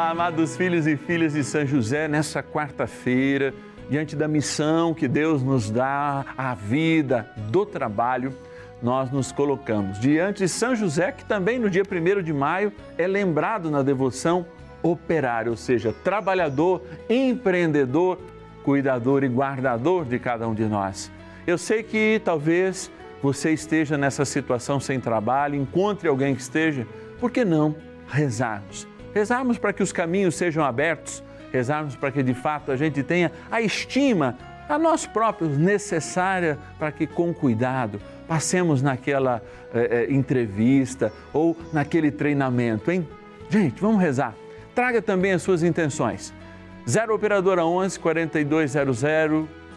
Olá, amados filhos e filhas de São José, nessa quarta-feira, diante da missão que Deus nos dá, a vida do trabalho, nós nos colocamos diante de São José, que também no dia 1 de maio é lembrado na devoção operário, ou seja, trabalhador, empreendedor, cuidador e guardador de cada um de nós. Eu sei que talvez você esteja nessa situação sem trabalho, encontre alguém que esteja, por que não rezarmos? Rezarmos para que os caminhos sejam abertos, rezarmos para que de fato a gente tenha a estima a nós próprios necessária para que com cuidado passemos naquela eh, eh, entrevista ou naquele treinamento, hein? Gente, vamos rezar. Traga também as suas intenções. 0 Operadora 11 4200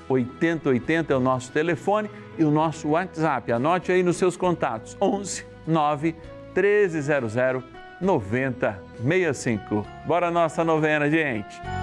8080 é o nosso telefone e o nosso WhatsApp. Anote aí nos seus contatos: 11 9 1300 9065. Bora nossa novena, gente.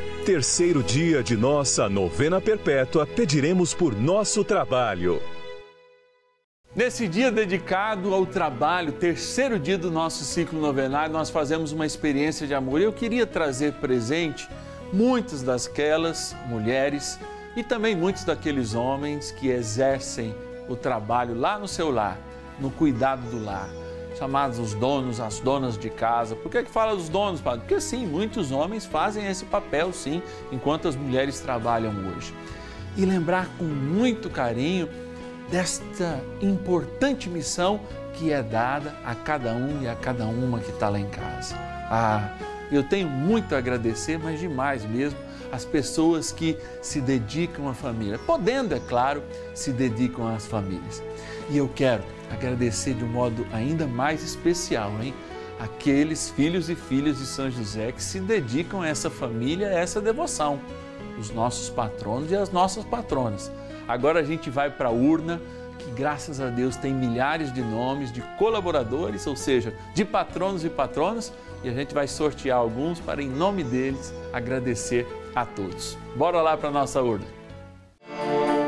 terceiro dia de nossa novena perpétua, pediremos por nosso trabalho. Nesse dia dedicado ao trabalho, terceiro dia do nosso ciclo novenário, nós fazemos uma experiência de amor. Eu queria trazer presente muitas dasquelas mulheres e também muitos daqueles homens que exercem o trabalho lá no seu lar, no cuidado do lar, chamados os donos, as donas de casa. Por que, que fala dos donos, padre? Porque sim, muitos homens fazem esse papel, sim, enquanto as mulheres trabalham hoje. E lembrar com muito carinho desta importante missão que é dada a cada um e a cada uma que está lá em casa. Ah, eu tenho muito a agradecer, mas demais mesmo, as pessoas que se dedicam à família, podendo, é claro, se dedicam às famílias. E eu quero agradecer de um modo ainda mais especial, hein? Aqueles filhos e filhas de São José que se dedicam a essa família, a essa devoção, os nossos patronos e as nossas patronas. Agora a gente vai para a urna, que graças a Deus tem milhares de nomes de colaboradores, ou seja, de patronos e patronas, e a gente vai sortear alguns para, em nome deles, agradecer a todos. Bora lá para a nossa urna.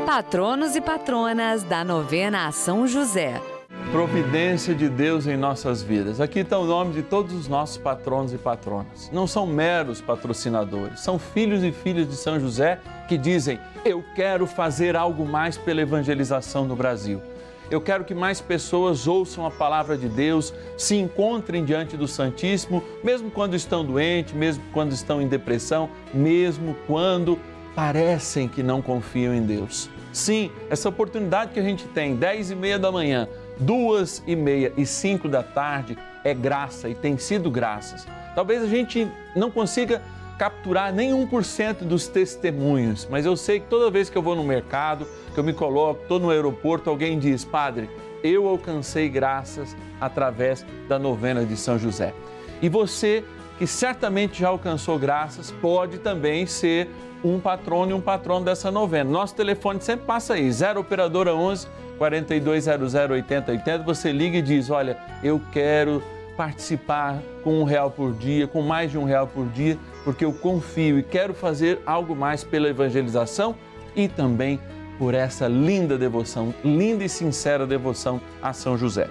Patronos e patronas da novena a São José. Providência de Deus em nossas vidas. Aqui está o nome de todos os nossos patronos e patronas. Não são meros patrocinadores, são filhos e filhas de São José que dizem: Eu quero fazer algo mais pela evangelização no Brasil. Eu quero que mais pessoas ouçam a palavra de Deus, se encontrem diante do Santíssimo, mesmo quando estão doentes, mesmo quando estão em depressão, mesmo quando parecem que não confiam em Deus. Sim, essa oportunidade que a gente tem, 10 e meia da manhã, duas e meia e cinco da tarde, é graça e tem sido graças. Talvez a gente não consiga capturar nem 1% dos testemunhos, mas eu sei que toda vez que eu vou no mercado, que eu me coloco, estou no aeroporto, alguém diz, Padre, eu alcancei graças através da novena de São José. E você que certamente já alcançou graças, pode também ser um patrono e um patrono dessa novena. Nosso telefone sempre passa aí, 0 operadora 11 4200 8080. Você liga e diz: Olha, eu quero participar com um real por dia, com mais de um real por dia, porque eu confio e quero fazer algo mais pela evangelização e também por essa linda devoção, linda e sincera devoção a São José.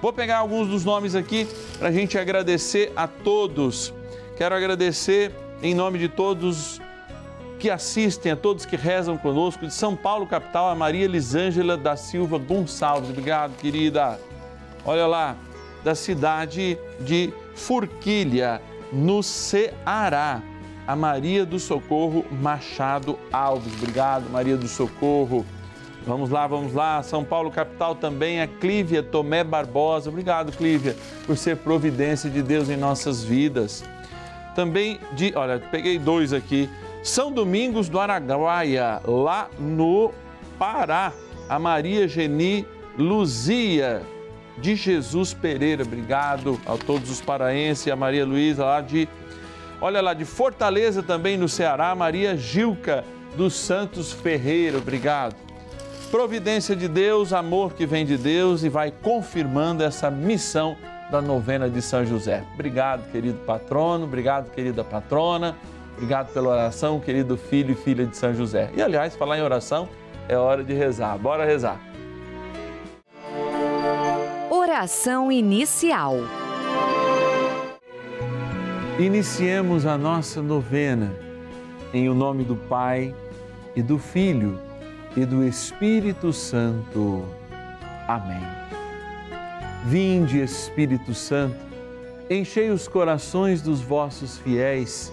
Vou pegar alguns dos nomes aqui para a gente agradecer a todos. Quero agradecer em nome de todos que assistem, a todos que rezam conosco, de São Paulo, capital, a Maria Elisângela da Silva Gonçalves. Obrigado, querida. Olha lá, da cidade de Furquilha, no Ceará. A Maria do Socorro Machado Alves. Obrigado, Maria do Socorro. Vamos lá, vamos lá. São Paulo, capital também, a Clívia Tomé Barbosa. Obrigado, Clívia, por ser providência de Deus em nossas vidas. Também de, olha, peguei dois aqui. São Domingos do Araguaia, lá no Pará. A Maria Geni Luzia de Jesus Pereira. Obrigado a todos os paraenses a Maria Luísa lá de, olha lá, de Fortaleza também no Ceará. Maria Gilca dos Santos Ferreira. Obrigado providência de Deus, amor que vem de Deus e vai confirmando essa missão da novena de São José. Obrigado, querido patrono, obrigado, querida patrona, obrigado pela oração, querido filho e filha de São José. E aliás, falar em oração, é hora de rezar. Bora rezar. Oração inicial. Iniciemos a nossa novena em o nome do Pai e do Filho e do Espírito Santo. Amém. Vinde, Espírito Santo, enchei os corações dos vossos fiéis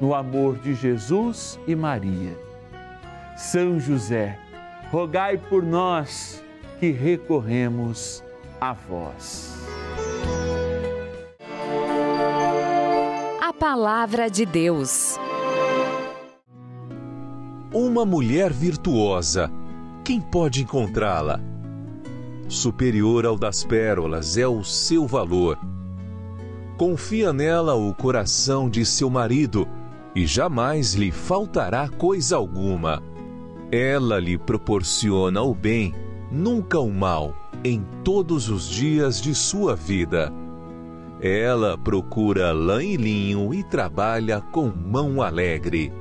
no amor de Jesus e Maria. São José, rogai por nós que recorremos a vós. A Palavra de Deus. Uma mulher virtuosa, quem pode encontrá-la? Superior ao das pérolas é o seu valor. Confia nela o coração de seu marido e jamais lhe faltará coisa alguma. Ela lhe proporciona o bem, nunca o mal, em todos os dias de sua vida. Ela procura lã e linho e trabalha com mão alegre.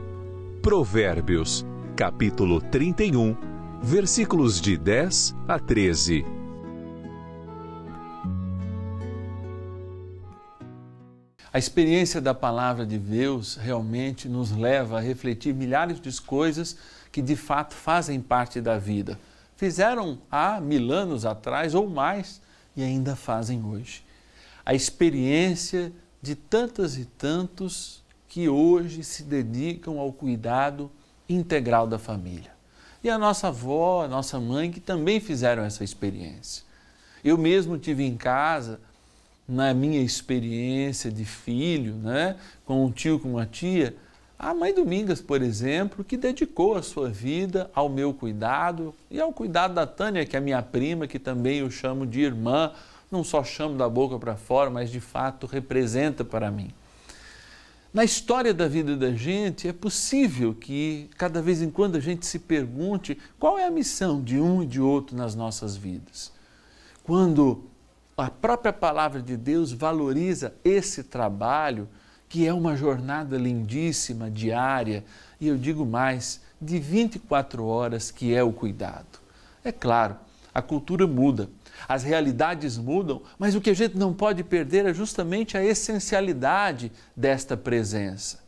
Provérbios, capítulo 31, versículos de 10 a 13. A experiência da palavra de Deus realmente nos leva a refletir milhares de coisas que de fato fazem parte da vida. Fizeram há mil anos atrás ou mais e ainda fazem hoje. A experiência de tantas e tantos que hoje se dedicam ao cuidado integral da família. E a nossa avó, a nossa mãe, que também fizeram essa experiência. Eu mesmo tive em casa, na minha experiência de filho, né, com um tio, com uma tia, a mãe Domingas, por exemplo, que dedicou a sua vida ao meu cuidado e ao cuidado da Tânia, que é minha prima, que também eu chamo de irmã, não só chamo da boca para fora, mas de fato representa para mim. Na história da vida da gente, é possível que cada vez em quando a gente se pergunte qual é a missão de um e de outro nas nossas vidas. Quando a própria palavra de Deus valoriza esse trabalho, que é uma jornada lindíssima, diária, e eu digo mais, de 24 horas, que é o cuidado. É claro, a cultura muda, as realidades mudam, mas o que a gente não pode perder é justamente a essencialidade desta presença.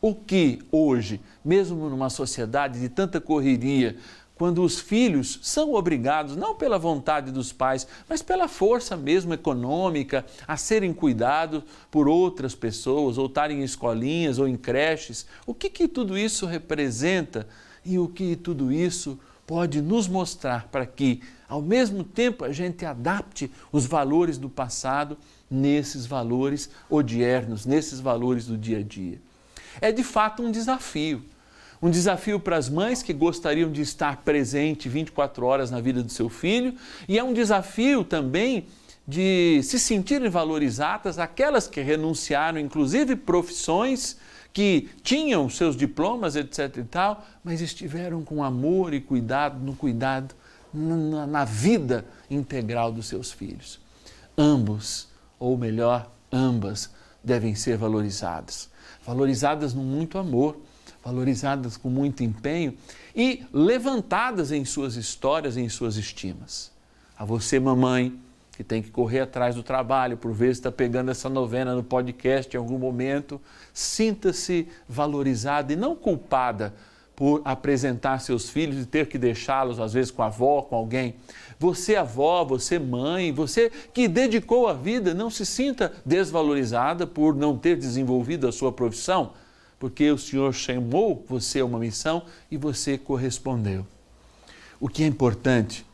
O que hoje, mesmo numa sociedade de tanta correria, quando os filhos são obrigados, não pela vontade dos pais, mas pela força mesmo econômica, a serem cuidados por outras pessoas, ou estarem em escolinhas ou em creches, o que, que tudo isso representa e o que tudo isso pode nos mostrar para que, ao mesmo tempo, a gente adapte os valores do passado nesses valores odiernos, nesses valores do dia a dia. É de fato um desafio. Um desafio para as mães que gostariam de estar presente 24 horas na vida do seu filho, e é um desafio também de se sentirem valorizadas aquelas que renunciaram, inclusive profissões que tinham seus diplomas, etc e tal, mas estiveram com amor e cuidado, no cuidado, na, na vida integral dos seus filhos. Ambos, ou melhor, ambas, devem ser valorizadas. Valorizadas com muito amor, valorizadas com muito empenho e levantadas em suas histórias, em suas estimas. A você, mamãe, que tem que correr atrás do trabalho, por vezes está pegando essa novena no podcast em algum momento, sinta-se valorizada e não culpada por apresentar seus filhos e ter que deixá-los, às vezes, com a avó, com alguém. Você, avó, você, mãe, você que dedicou a vida, não se sinta desvalorizada por não ter desenvolvido a sua profissão, porque o Senhor chamou você a uma missão e você correspondeu. O que é importante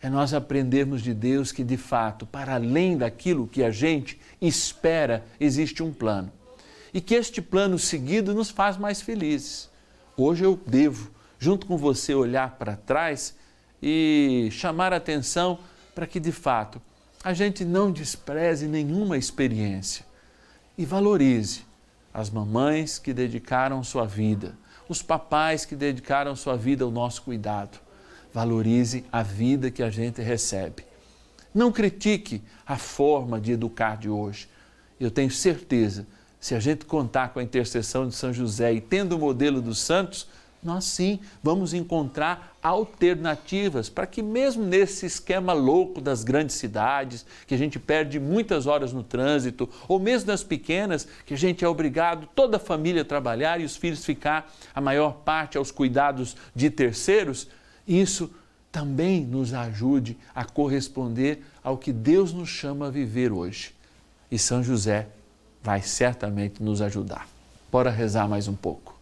é nós aprendermos de Deus que, de fato, para além daquilo que a gente espera, existe um plano. E que este plano seguido nos faz mais felizes. Hoje eu devo, junto com você, olhar para trás e chamar a atenção para que, de fato, a gente não despreze nenhuma experiência e valorize as mamães que dedicaram sua vida, os papais que dedicaram sua vida ao nosso cuidado valorize a vida que a gente recebe. Não critique a forma de educar de hoje. Eu tenho certeza, se a gente contar com a intercessão de São José e tendo o modelo dos santos, nós sim vamos encontrar alternativas para que, mesmo nesse esquema louco das grandes cidades, que a gente perde muitas horas no trânsito, ou mesmo nas pequenas, que a gente é obrigado, toda a família a trabalhar e os filhos ficar a maior parte aos cuidados de terceiros, isso também nos ajude a corresponder ao que Deus nos chama a viver hoje. E São José vai certamente nos ajudar. Bora rezar mais um pouco.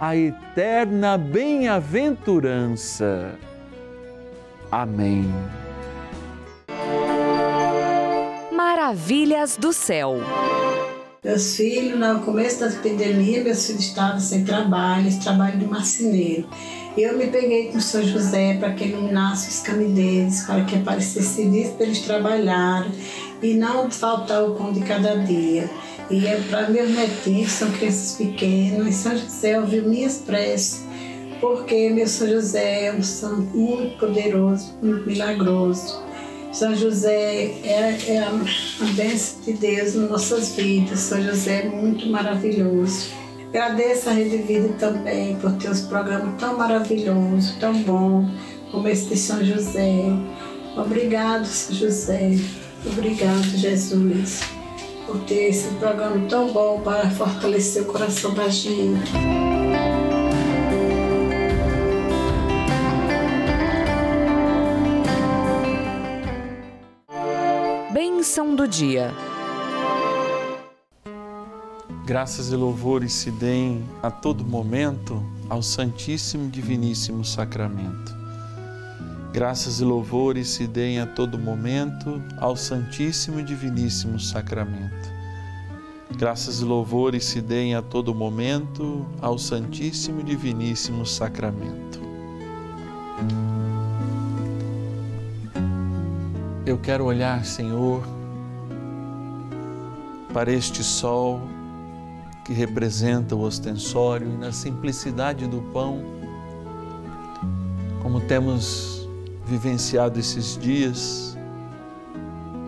a eterna bem-aventurança. Amém. Maravilhas do céu. Meus filhos, no começo da epidemia, meus filhos estavam sem trabalho, esse trabalho de marceneiro. Eu me peguei com o São José para que iluminasse os caminhos para que aparecesse serviço para eles trabalharem e não faltar o pão de cada dia. E é para meus netinhos, são crianças pequenas, e São José ouviu minhas preces, porque meu São José é um santo muito poderoso, muito milagroso. São José é, é a, a bênção de Deus nas nossas vidas. São José é muito maravilhoso. Agradeço a Rede Vida também por ter os programas tão maravilhosos, tão bom, como esse de São José. Obrigado, São José. Obrigado, Jesus, por ter esse programa tão bom para fortalecer o coração da gente. Bênção do dia. Graças e louvores se deem a todo momento ao Santíssimo e Diviníssimo Sacramento. Graças e louvores se deem a todo momento ao Santíssimo e Diviníssimo Sacramento. Graças e louvores se deem a todo momento ao Santíssimo e Diviníssimo Sacramento. Eu quero olhar, Senhor, para este sol que representa o ostensório e na simplicidade do pão, como temos vivenciado esses dias,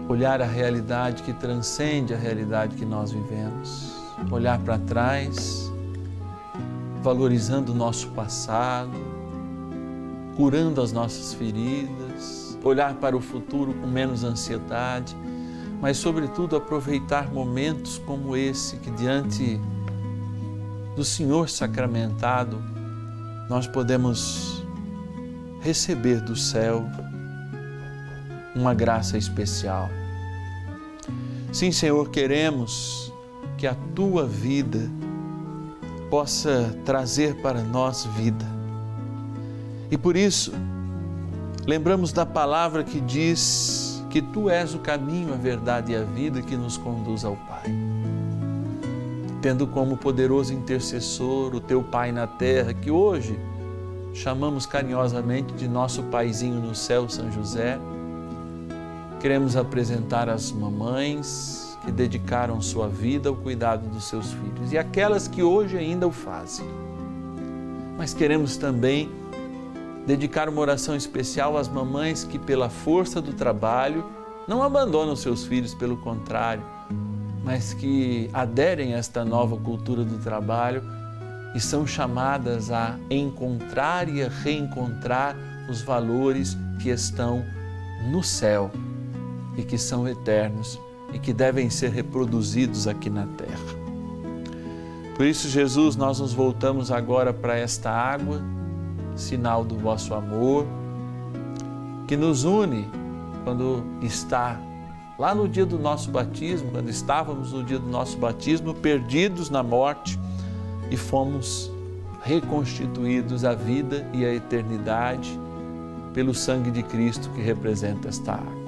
olhar a realidade que transcende a realidade que nós vivemos, olhar para trás, valorizando o nosso passado, curando as nossas feridas, olhar para o futuro com menos ansiedade, mas, sobretudo, aproveitar momentos como esse que, diante do Senhor sacramentado, nós podemos receber do céu uma graça especial. Sim, Senhor, queremos que a tua vida possa trazer para nós vida. E por isso, lembramos da palavra que diz que tu és o caminho, a verdade e a vida que nos conduz ao Pai. Tendo como poderoso intercessor o teu Pai na terra, que hoje chamamos carinhosamente de nosso Paizinho no céu, São José, queremos apresentar as mamães que dedicaram sua vida ao cuidado dos seus filhos e aquelas que hoje ainda o fazem. Mas queremos também dedicar uma oração especial às mamães que, pela força do trabalho, não abandonam seus filhos, pelo contrário, mas que aderem a esta nova cultura do trabalho e são chamadas a encontrar e a reencontrar os valores que estão no céu e que são eternos e que devem ser reproduzidos aqui na terra. Por isso, Jesus, nós nos voltamos agora para esta água sinal do vosso amor, que nos une quando está lá no dia do nosso batismo, quando estávamos no dia do nosso batismo, perdidos na morte e fomos reconstituídos à vida e à eternidade pelo sangue de Cristo que representa esta água.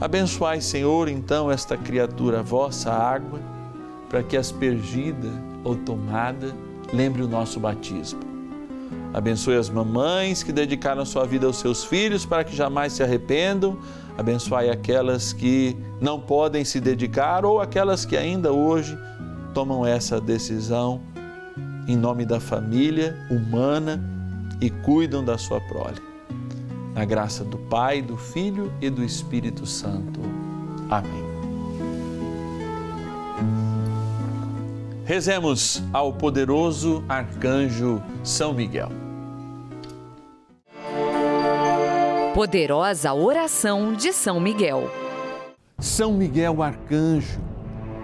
Abençoai, Senhor, então esta criatura vossa água, para que aspergida ou tomada lembre o nosso batismo. Abençoe as mamães que dedicaram sua vida aos seus filhos para que jamais se arrependam. Abençoe aquelas que não podem se dedicar ou aquelas que ainda hoje tomam essa decisão em nome da família humana e cuidam da sua prole. Na graça do Pai, do Filho e do Espírito Santo. Amém. Rezemos ao poderoso arcanjo São Miguel. Poderosa oração de São Miguel. São Miguel arcanjo,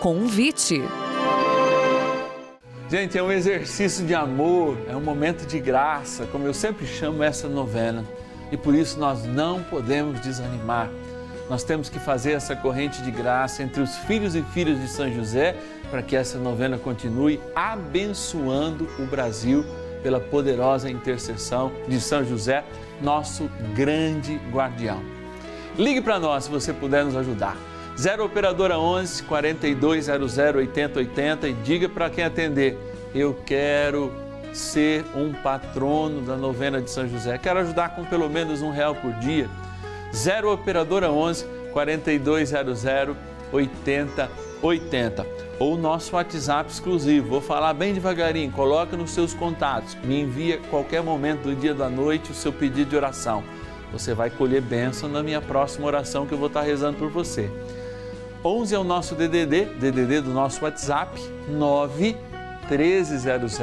Convite. Gente, é um exercício de amor, é um momento de graça, como eu sempre chamo essa novena. E por isso nós não podemos desanimar. Nós temos que fazer essa corrente de graça entre os filhos e filhas de São José para que essa novena continue abençoando o Brasil pela poderosa intercessão de São José, nosso grande guardião. Ligue para nós se você puder nos ajudar. 0 Operadora 11 4200 8080 e diga para quem atender: Eu quero ser um patrono da novena de São José. Quero ajudar com pelo menos um real por dia. 0 Operadora 11 4200 8080 ou nosso WhatsApp exclusivo. Vou falar bem devagarinho, coloca nos seus contatos, me envia qualquer momento do dia da noite o seu pedido de oração. Você vai colher bênção na minha próxima oração que eu vou estar rezando por você. 11 é o nosso DDD, DDD do nosso WhatsApp, 9 1300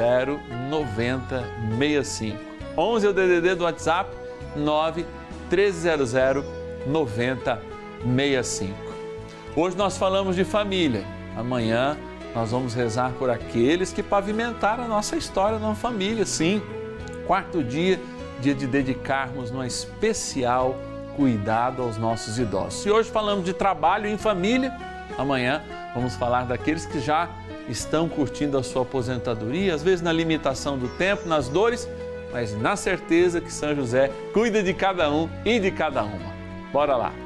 9065. 11 é o DDD do WhatsApp, 9 1300 9065. Hoje nós falamos de família. Amanhã nós vamos rezar por aqueles que pavimentaram a nossa história na família, sim. Quarto dia, dia de dedicarmos uma especial cuidado aos nossos idosos. E hoje falamos de trabalho em família, amanhã vamos falar daqueles que já estão curtindo a sua aposentadoria, às vezes na limitação do tempo, nas dores, mas na certeza que São José cuida de cada um e de cada uma. Bora lá!